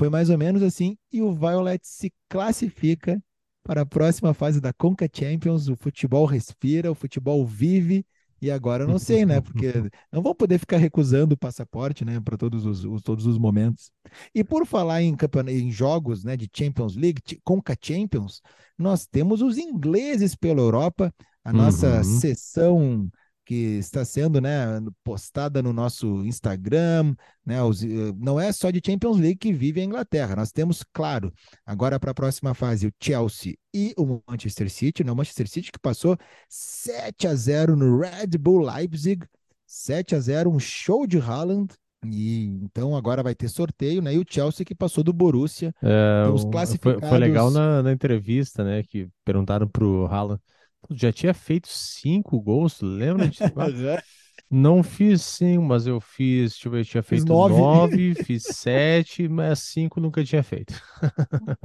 Foi mais ou menos assim, e o Violet se classifica para a próxima fase da Conca Champions. O futebol respira, o futebol vive, e agora eu não sei, né? Porque não vão poder ficar recusando o passaporte, né, para todos os, os- todos os momentos. E por falar em, em jogos, né, de Champions League, Conca Champions, nós temos os ingleses pela Europa, a nossa Uhum. sessão que está sendo, né, postada no nosso Instagram, né, os, eh, não é só de Champions League que vive a Inglaterra. Nós temos, claro, agora para a próxima fase o Chelsea e o Manchester City, né, o Manchester City que passou 7 a 0 no Red Bull Leipzig, 7 a 0, um show de Haaland. E então agora vai ter sorteio, né? E o Chelsea que passou do Borussia. É, Então, os o- foi, classificados- foi legal na, na entrevista, né? Que perguntaram pro Haaland. "Tu Já tinha feito cinco gols, lembra disso? Ah, Não fiz cinco, mas eu fiz, deixa eu ver, eu tinha Fiz feito nove. nove, fiz sete, mas cinco nunca tinha feito.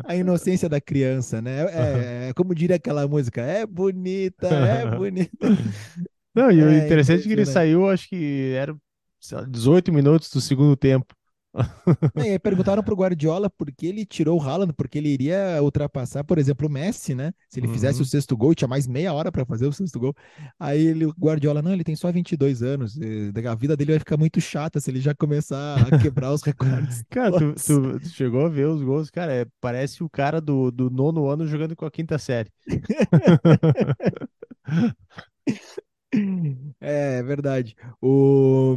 A inocência da criança, né? É, é como diria aquela música, é bonita, é bonita. Não, e o É, interessante é que ele saiu, acho que era sei lá, 18 minutos do segundo tempo. E aí perguntaram pro Guardiola por que ele tirou o Haaland, porque ele iria ultrapassar, por exemplo, o Messi, né? Se ele fizesse Uhum. o sexto gol, tinha mais meia hora para fazer o sexto gol. Aí ele, o Guardiola, não, ele tem só 22 anos, a vida dele vai ficar muito chata se ele já começar a quebrar os recordes. Cara, tu, tu- tu chegou a ver os gols, cara, é- parece o cara do, do nono ano jogando com a quinta série. É, é verdade. O,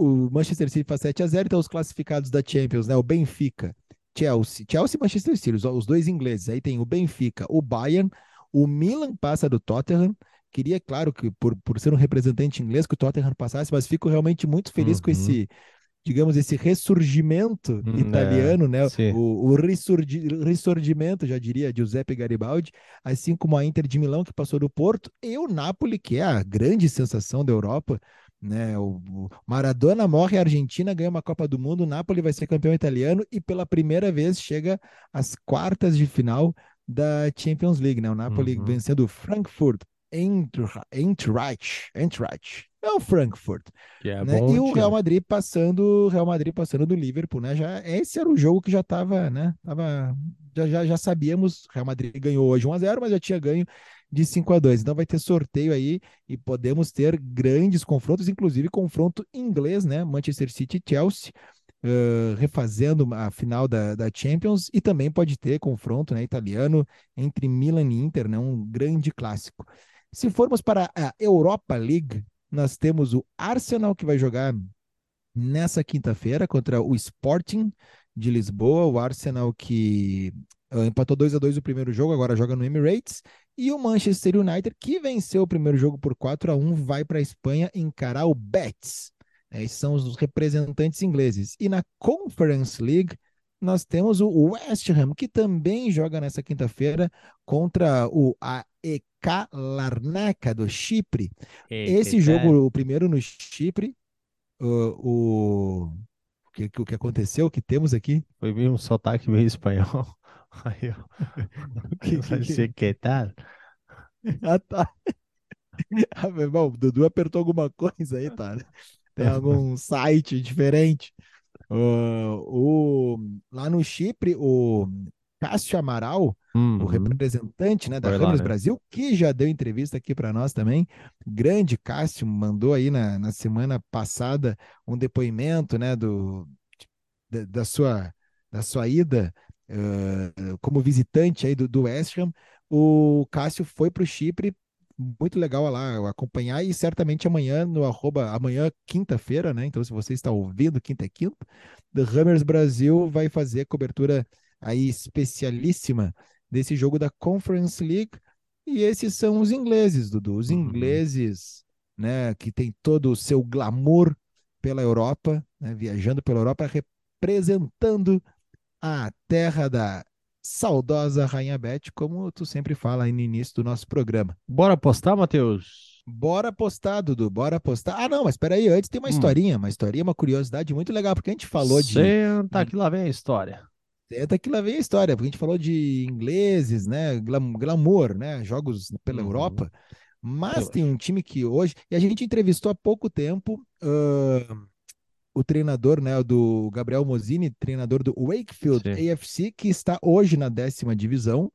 o Manchester City faz 7 a 0 então os classificados da Champions, né? O Benfica, Chelsea, Chelsea e Manchester City, os, os dois ingleses. Aí tem o Benfica, o Bayern, o Milan passa do Tottenham. Queria, claro, que por, por ser um representante inglês que o Tottenham passasse, mas fico realmente muito feliz com Uhum. esse digamos, esse ressurgimento hum, italiano, é, né? O, o ressurgi, ressurgimento, já diria Giuseppe Garibaldi, assim como a Inter de Milão, que passou do Porto, e o Napoli, que é a grande sensação da Europa. Né, o, o Maradona morre, a Argentina ganha uma Copa do Mundo, o Napoli vai ser campeão italiano e pela primeira vez chega às quartas de final da Champions League, né? O Napoli uhum. vencendo o Frankfurt Eintracht, Eintracht, é o Frankfurt. É né? E o Real Madrid passando, Real Madrid passando do Liverpool, né? Já esse era o jogo que já estava, né? Tava, já, já, já sabíamos, Real Madrid ganhou hoje 1 a 0, mas já tinha ganho de 5 a 2. Então vai ter sorteio aí e podemos ter grandes confrontos, inclusive confronto inglês, né? Manchester City e Chelsea. Uh, refazendo a final da, da Champions e também pode ter confronto né, italiano entre Milan e Inter, né, um grande clássico. Se formos para a Europa League, nós temos o Arsenal que vai jogar nessa quinta-feira contra o Sporting de Lisboa, o Arsenal que empatou 2 a 2 o primeiro jogo, agora joga no Emirates, e o Manchester United que venceu o primeiro jogo por 4 a 1 vai para a Espanha encarar o Betis. Esses são os representantes ingleses. E na Conference League, nós temos o West Ham, que também joga nessa quinta-feira contra o AEK Larnaca do Chipre. Esse jogo, o primeiro no Chipre, o, o, o, que, o que aconteceu, o que temos aqui? Foi meio um sotaque meio espanhol. Aí, ó. que, que, que tal? Ah, tá. Ah, bom, o Dudu apertou alguma coisa aí, tá? Tem algum site diferente. Uh, o, lá no Chipre, o Cássio Amaral, uhum. o representante né, da Ramos né? Brasil, que já deu entrevista aqui para nós também. Grande Cássio, mandou aí na, na semana passada um depoimento né, do, da, da sua, da sua ida uh, como visitante aí do, do West Ham. O Cássio foi para o Chipre muito legal lá acompanhar e certamente amanhã no arroba, amanhã quinta-feira, né? Então se você está ouvindo, quinta é quinta, The Hammers Brasil vai fazer a cobertura aí especialíssima desse jogo da Conference League e esses são os ingleses, Dudu, os uhum. ingleses, né, que tem todo o seu glamour pela Europa, né, viajando pela Europa representando a terra da saudosa Rainha Beth, como tu sempre fala aí no início do nosso programa. Bora apostar, Matheus? Bora apostar, Dudu, bora apostar. Ah, não, mas peraí, antes tem uma hum. historinha, uma historinha, uma curiosidade muito legal, porque a gente falou de... Senta que lá vem a história. Senta que lá vem a história, porque a gente falou de ingleses, né, glamour, né, jogos pela uhum. Europa, mas tem um time que hoje, e a gente entrevistou há pouco tempo... Uh o treinador, né, do Gabriel Mosini, treinador do Wakefield Sim. AFC, que está hoje na décima divisão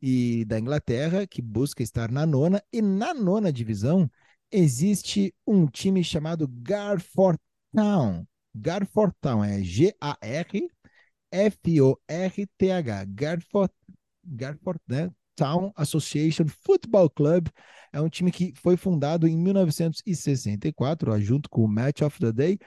e da Inglaterra, que busca estar na nona, e na nona divisão existe um time chamado Garforth Town. Garforth Town é G-A-R F-O-R-T-H. Garforth, Garforth né? Town Association Football Club. É um time que foi fundado em 1964, junto com o Match of the Day,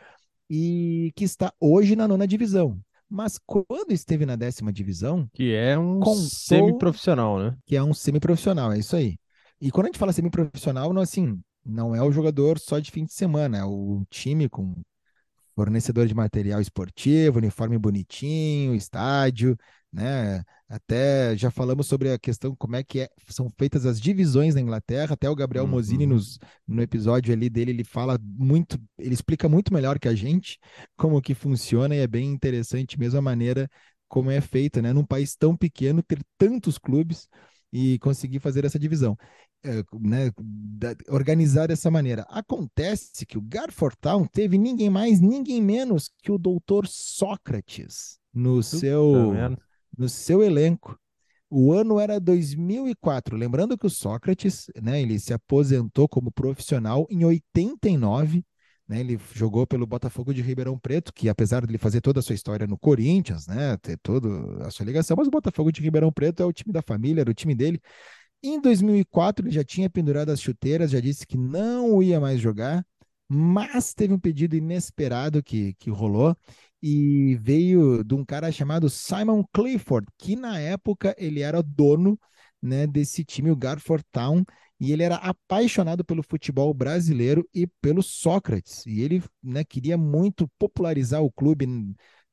e que está hoje na nona divisão. Mas quando esteve na décima divisão. Que é um contou... semiprofissional, né? Que é um semiprofissional, é isso aí. E quando a gente fala semiprofissional, não, assim, não é o jogador só de fim de semana, é o time com fornecedor de material esportivo, uniforme bonitinho, estádio, né? Até já falamos sobre a questão como é que é, são feitas as divisões na Inglaterra. Até o Gabriel uhum. Mosini nos, no episódio ali dele ele fala muito, ele explica muito melhor que a gente como que funciona e é bem interessante mesmo a maneira como é feita, né? Num país tão pequeno ter tantos clubes e conseguir fazer essa divisão, é, né? Da, organizar dessa maneira. Acontece que o Garford Town teve ninguém mais, ninguém menos que o doutor Sócrates no seu no seu elenco. O ano era 2004. Lembrando que o Sócrates, né, ele se aposentou como profissional em 89. Né, ele jogou pelo Botafogo de Ribeirão Preto, que apesar de ele fazer toda a sua história no Corinthians, né, ter toda a sua ligação, mas o Botafogo de Ribeirão Preto é o time da família, era o time dele. Em 2004 ele já tinha pendurado as chuteiras, já disse que não ia mais jogar, mas teve um pedido inesperado que, que rolou e veio de um cara chamado Simon Clifford, que na época ele era dono né, desse time, o Garford Town, e ele era apaixonado pelo futebol brasileiro e pelo Sócrates. E ele né, queria muito popularizar o clube,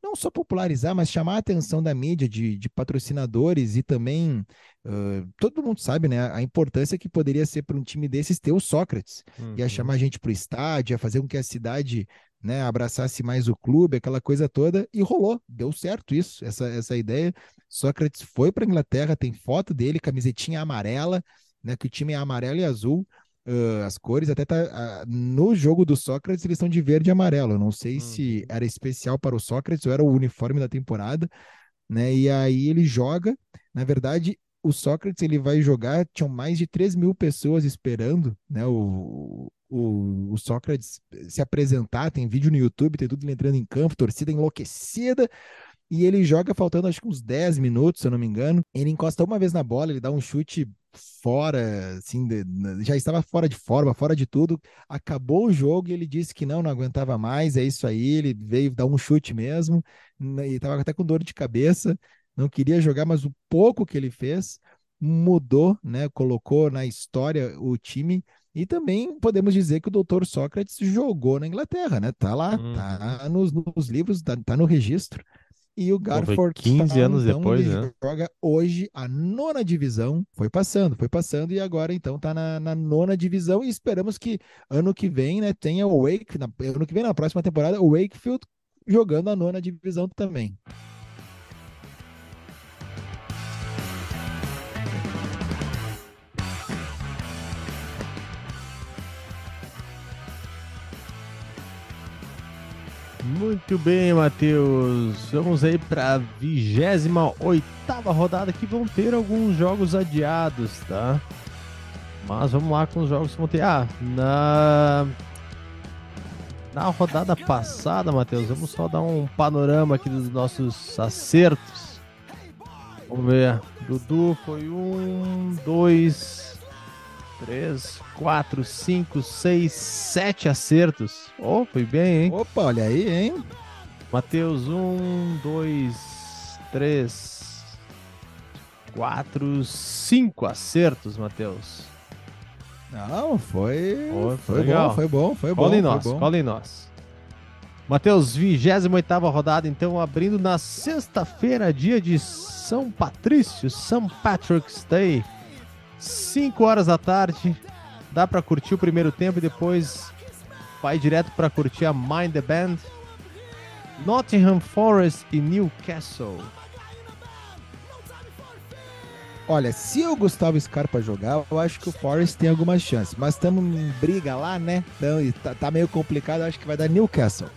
não só popularizar, mas chamar a atenção da mídia, de, de patrocinadores e também. Uh, todo mundo sabe né, a importância que poderia ser para um time desses ter o Sócrates. Uhum. Ia chamar a gente para o estádio, ia fazer com que a cidade né, abraçasse mais o clube, aquela coisa toda, e rolou, deu certo isso, essa, essa ideia. Sócrates foi para a Inglaterra, tem foto dele, camisetinha amarela, né, que o time é amarelo e azul, uh, as cores, até tá, uh, no jogo do Sócrates eles estão de verde e amarelo, eu não sei se uhum. era especial para o Sócrates ou era o uniforme da temporada, né, e aí ele joga, na verdade, o Sócrates ele vai jogar, tinham mais de 3 mil pessoas esperando, né, o, o, o, Sócrates se apresentar, tem vídeo no YouTube, tem tudo ele entrando em campo, torcida enlouquecida, e ele joga faltando acho que uns 10 minutos, se eu não me engano. Ele encosta uma vez na bola, ele dá um chute fora, assim, de, já estava fora de forma, fora de tudo. Acabou o jogo e ele disse que não, não aguentava mais, é isso aí. Ele veio dar um chute mesmo, né, e estava até com dor de cabeça, não queria jogar, mas o pouco que ele fez mudou, né? Colocou na história o time. E também podemos dizer que o doutor Sócrates jogou na Inglaterra, né? Tá lá, hum. tá nos, nos livros, tá, tá no registro. E o Garford 15 Town, anos então, depois, né? joga hoje a nona divisão. Foi passando, foi passando e agora então tá na, na, nona divisão e esperamos que ano que vem, né, tenha o Wake, na, ano que vem na próxima temporada, o Wakefield jogando a nona divisão também. Muito bem, Matheus. Vamos aí para a 28 rodada que vão ter alguns jogos adiados, tá? Mas vamos lá com os jogos que vão ter. Ah, na. Na rodada passada, Matheus, vamos só dar um panorama aqui dos nossos acertos. Vamos ver. Dudu foi um, dois, três, quatro, cinco, seis, sete acertos. Oh, foi bem, hein? Opa, olha aí, hein? Matheus, um, dois, três, quatro, cinco acertos, Matheus. Não, foi. foi, foi legal. bom, foi bom, foi bom. Cola em nós, cola em nós. Matheus, 28 rodada, então, abrindo na sexta-feira, dia de São Patrício, São Patrick's Day. 5 horas da tarde. Dá para curtir o primeiro tempo e depois vai direto para curtir a Mind the Band. Nottingham Forest e Newcastle. Olha, se o Gustavo Scarpa jogar, eu acho que o Forest tem alguma chance. Mas estamos em briga lá, né? Então, tá, tá meio complicado, acho que vai dar Newcastle.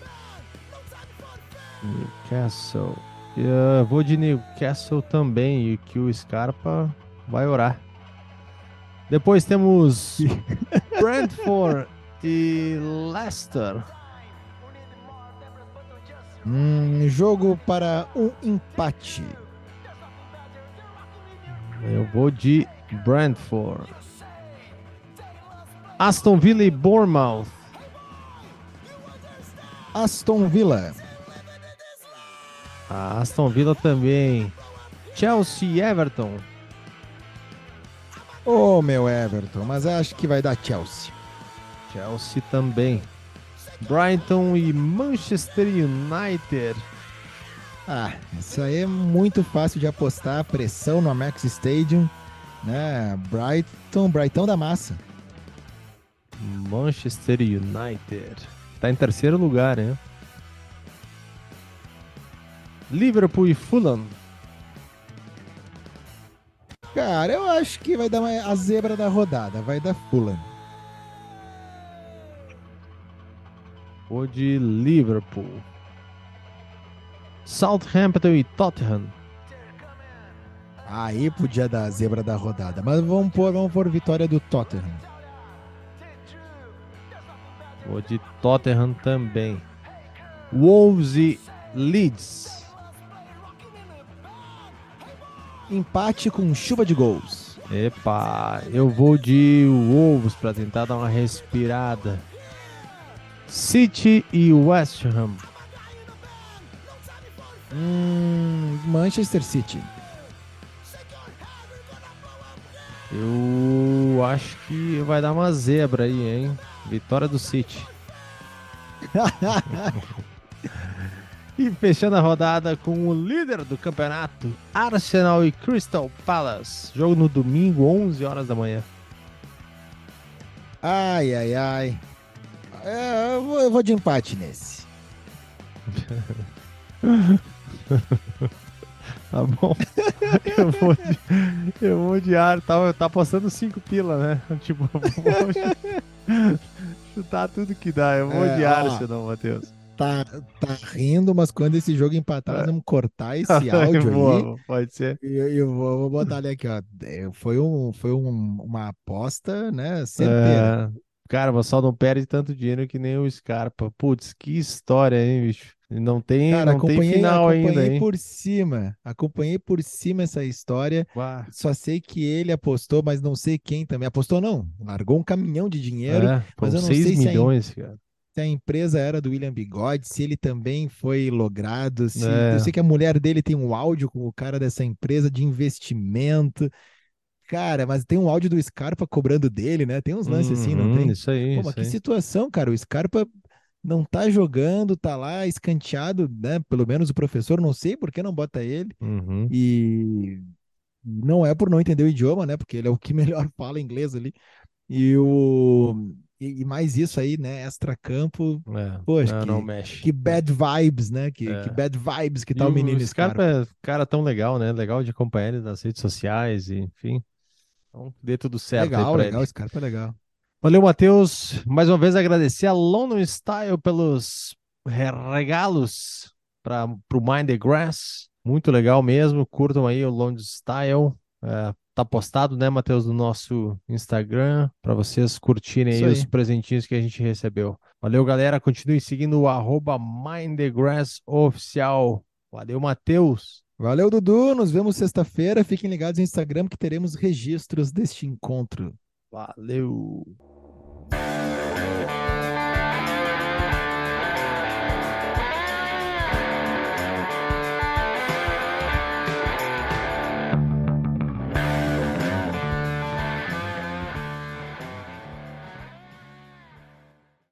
Newcastle. Eu vou de Newcastle também, e que o Scarpa vai orar. Depois temos Brentford e Leicester. Hum, jogo para um empate. Eu vou de Brentford. Aston Villa e Bournemouth. Aston Villa. A Aston Villa também. Chelsea e Everton. Ô, oh, meu Everton, mas acho que vai dar Chelsea. Chelsea também. Brighton e Manchester United. Ah, isso aí é muito fácil de apostar. Pressão no Amex Stadium. Né? Brighton, Brighton da massa. Manchester United. Tá em terceiro lugar, né? Liverpool e Fulham. Cara, eu acho que vai dar uma, a zebra da rodada, vai dar Fulham. Vou de Liverpool. Southampton e Tottenham. Aí podia dar a zebra da rodada, mas vamos pôr, vamos pôr vitória do Tottenham. Vou de Tottenham também. Wolves e Leeds. Empate com chuva de gols. Epa, eu vou de Wolves para tentar dar uma respirada. City e West Ham. Hum, Manchester City. Eu eu acho que vai dar uma zebra aí, hein? Vitória do City. e fechando a rodada com o líder do campeonato, Arsenal e Crystal Palace. Jogo no domingo, 11 horas da manhã. Ai, ai, ai. É, eu, vou, eu vou de empate nesse. Tá bom. eu, vou de, eu vou de ar. Tá, tá apostando 5 pila, né? Tipo, eu vou chutar tudo que dá. Eu vou é, de ar, senão, Matheus. Tá, tá rindo, mas quando esse jogo empatar, nós vamos cortar esse áudio vou, aí. Pode ser. E eu, eu, vou, vou, botar ali aqui, ó. Foi, um, foi um, uma aposta, né? Certeira. É, cara, mas só não perde tanto dinheiro que nem o Scarpa. Putz, que história, hein, bicho? Não tem, Cara, não tem final ainda, hein? por cima, acompanhei por cima essa história. Uau. Só sei que ele apostou, mas não sei quem também. Apostou não, largou um caminhão de dinheiro, é, mas eu não sei milhões, se a, cara. Se a empresa era do William Bigode, se ele também foi logrado, se é. eu sei que a mulher dele tem um áudio com o cara dessa empresa de investimento. Cara, mas tem um áudio do Scarpa cobrando dele, né? Tem uns lances uhum, assim, não uhum, tem? Isso aí. Pô, mas que aí. situação, cara. O Scarpa não tá jogando, tá lá escanteado, né? Pelo menos o professor, não sei por que não bota ele. Uhum. E não é por não entender o idioma, né? Porque ele é o que melhor fala inglês ali. E o e, mais isso aí, né? Extra-campo. É, Poxa, não, que, não mexe. que bad vibes, né? Que, é. que bad vibes que tá e o menino Esse cara é cara tão legal, né? Legal de acompanhar ele nas redes sociais, e, enfim. Então, dê tudo certo. Legal, legal. Ele. Esse cara tá legal. Valeu, Matheus. Mais uma vez agradecer a London Style pelos regalos para o Mind the Grass. Muito legal mesmo. Curtam aí o London Style. É, tá postado, né, Matheus, no nosso Instagram, para vocês curtirem aí, aí, os presentinhos que a gente recebeu. Valeu, galera. Continue seguindo o arroba Mind the Grass oficial. Valeu, Matheus. Valeu, Dudu. Nos vemos sexta-feira. Fiquem ligados no Instagram que teremos registros deste encontro. Valeu!